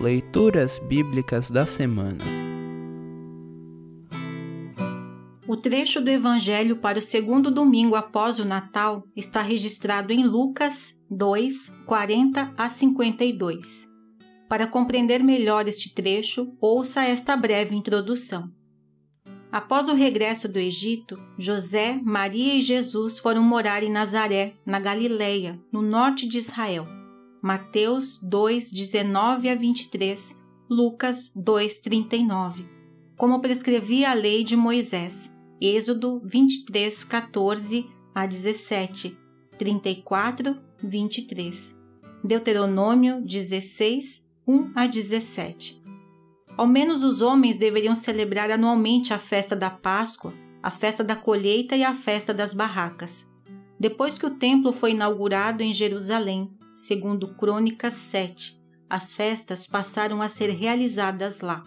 Leituras Bíblicas da Semana. O trecho do Evangelho para o segundo domingo após o Natal está registrado em Lucas 2, 40 a 52. Para compreender melhor este trecho, ouça esta breve introdução. Após o regresso do Egito, José, Maria e Jesus foram morar em Nazaré, na Galileia, no norte de Israel. Mateus 2, 19 a 23, Lucas 2, 39. Como prescrevia a lei de Moisés, Êxodo 23, 14 a 17, 34, 23. Deuteronômio 16, 1 a 17. Ao menos os homens deveriam celebrar anualmente a festa da Páscoa, a festa da colheita e a festa das barracas. Depois que o templo foi inaugurado em Jerusalém, segundo Crônicas 7, as festas passaram a ser realizadas lá.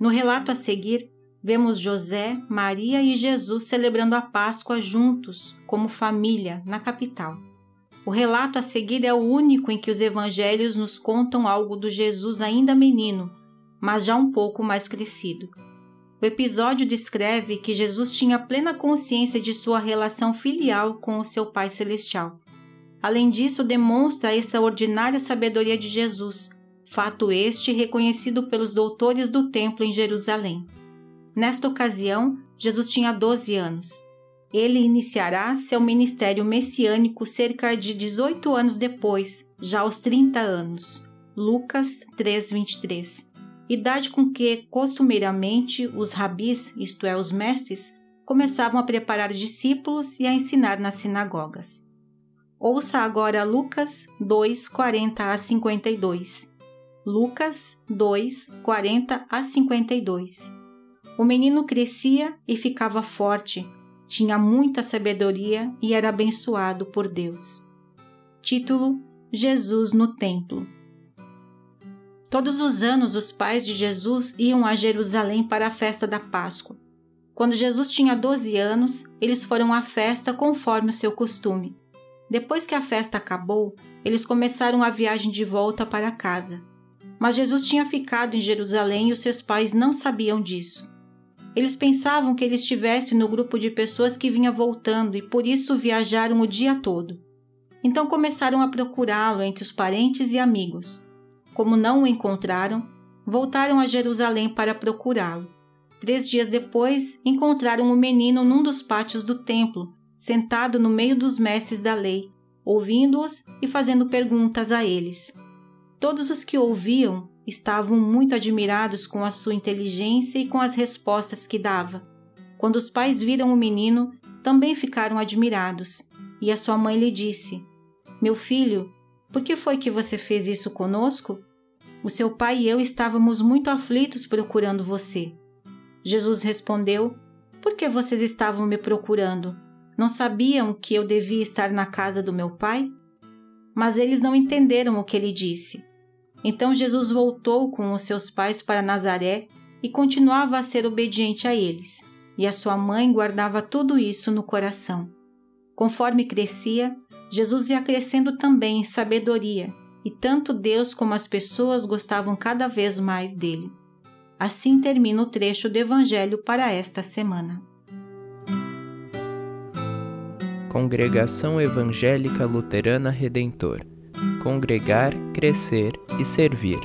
No relato a seguir, vemos José, Maria e Jesus celebrando a Páscoa juntos, como família, na capital. O relato a seguir é o único em que os evangelhos nos contam algo do Jesus ainda menino, mas já um pouco mais crescido. O episódio descreve que Jesus tinha plena consciência de sua relação filial com o seu Pai Celestial. Além disso, demonstra a extraordinária sabedoria de Jesus, fato este reconhecido pelos doutores do templo em Jerusalém. Nesta ocasião, Jesus tinha 12 anos. Ele iniciará seu ministério messiânico cerca de 18 anos depois, já aos 30 anos. Lucas 3:23. Idade com que costumeiramente os rabis, isto é, os mestres, começavam a preparar discípulos e a ensinar nas sinagogas. Ouça agora Lucas 2, 40 a 52. Lucas 2, 40 a 52. O menino crescia e ficava forte, tinha muita sabedoria e era abençoado por Deus. Título: Jesus no Templo. Todos os anos os pais de Jesus iam a Jerusalém para a festa da Páscoa. Quando Jesus tinha 12 anos, eles foram à festa conforme o seu costume. Depois que a festa acabou, eles começaram a viagem de volta para casa. Mas Jesus tinha ficado em Jerusalém e os seus pais não sabiam disso. Eles pensavam que ele estivesse no grupo de pessoas que vinha voltando e por isso viajaram o dia todo. Então começaram a procurá-lo entre os parentes e amigos. Como não o encontraram, voltaram a Jerusalém para procurá-lo. Três dias depois, encontraram o menino num dos pátios do templo, sentado no meio dos mestres da lei, ouvindo-os e fazendo perguntas a eles. Todos os que ouviam estavam muito admirados com a sua inteligência e com as respostas que dava. Quando os pais viram o menino, também ficaram admirados, e a sua mãe lhe disse: Meu filho, por que foi que você fez isso conosco? O seu pai e eu estávamos muito aflitos procurando você. Jesus respondeu: Por que vocês estavam me procurando? Não sabiam que eu devia estar na casa do meu pai? Mas eles não entenderam o que ele disse. Então Jesus voltou com os seus pais para Nazaré e continuava a ser obediente a eles, e a sua mãe guardava tudo isso no coração. Conforme crescia, Jesus ia crescendo também em sabedoria, e tanto Deus como as pessoas gostavam cada vez mais dele. Assim termina o trecho do Evangelho para esta semana. Congregação Evangélica Luterana Redentor Congregar, Crescer e Servir.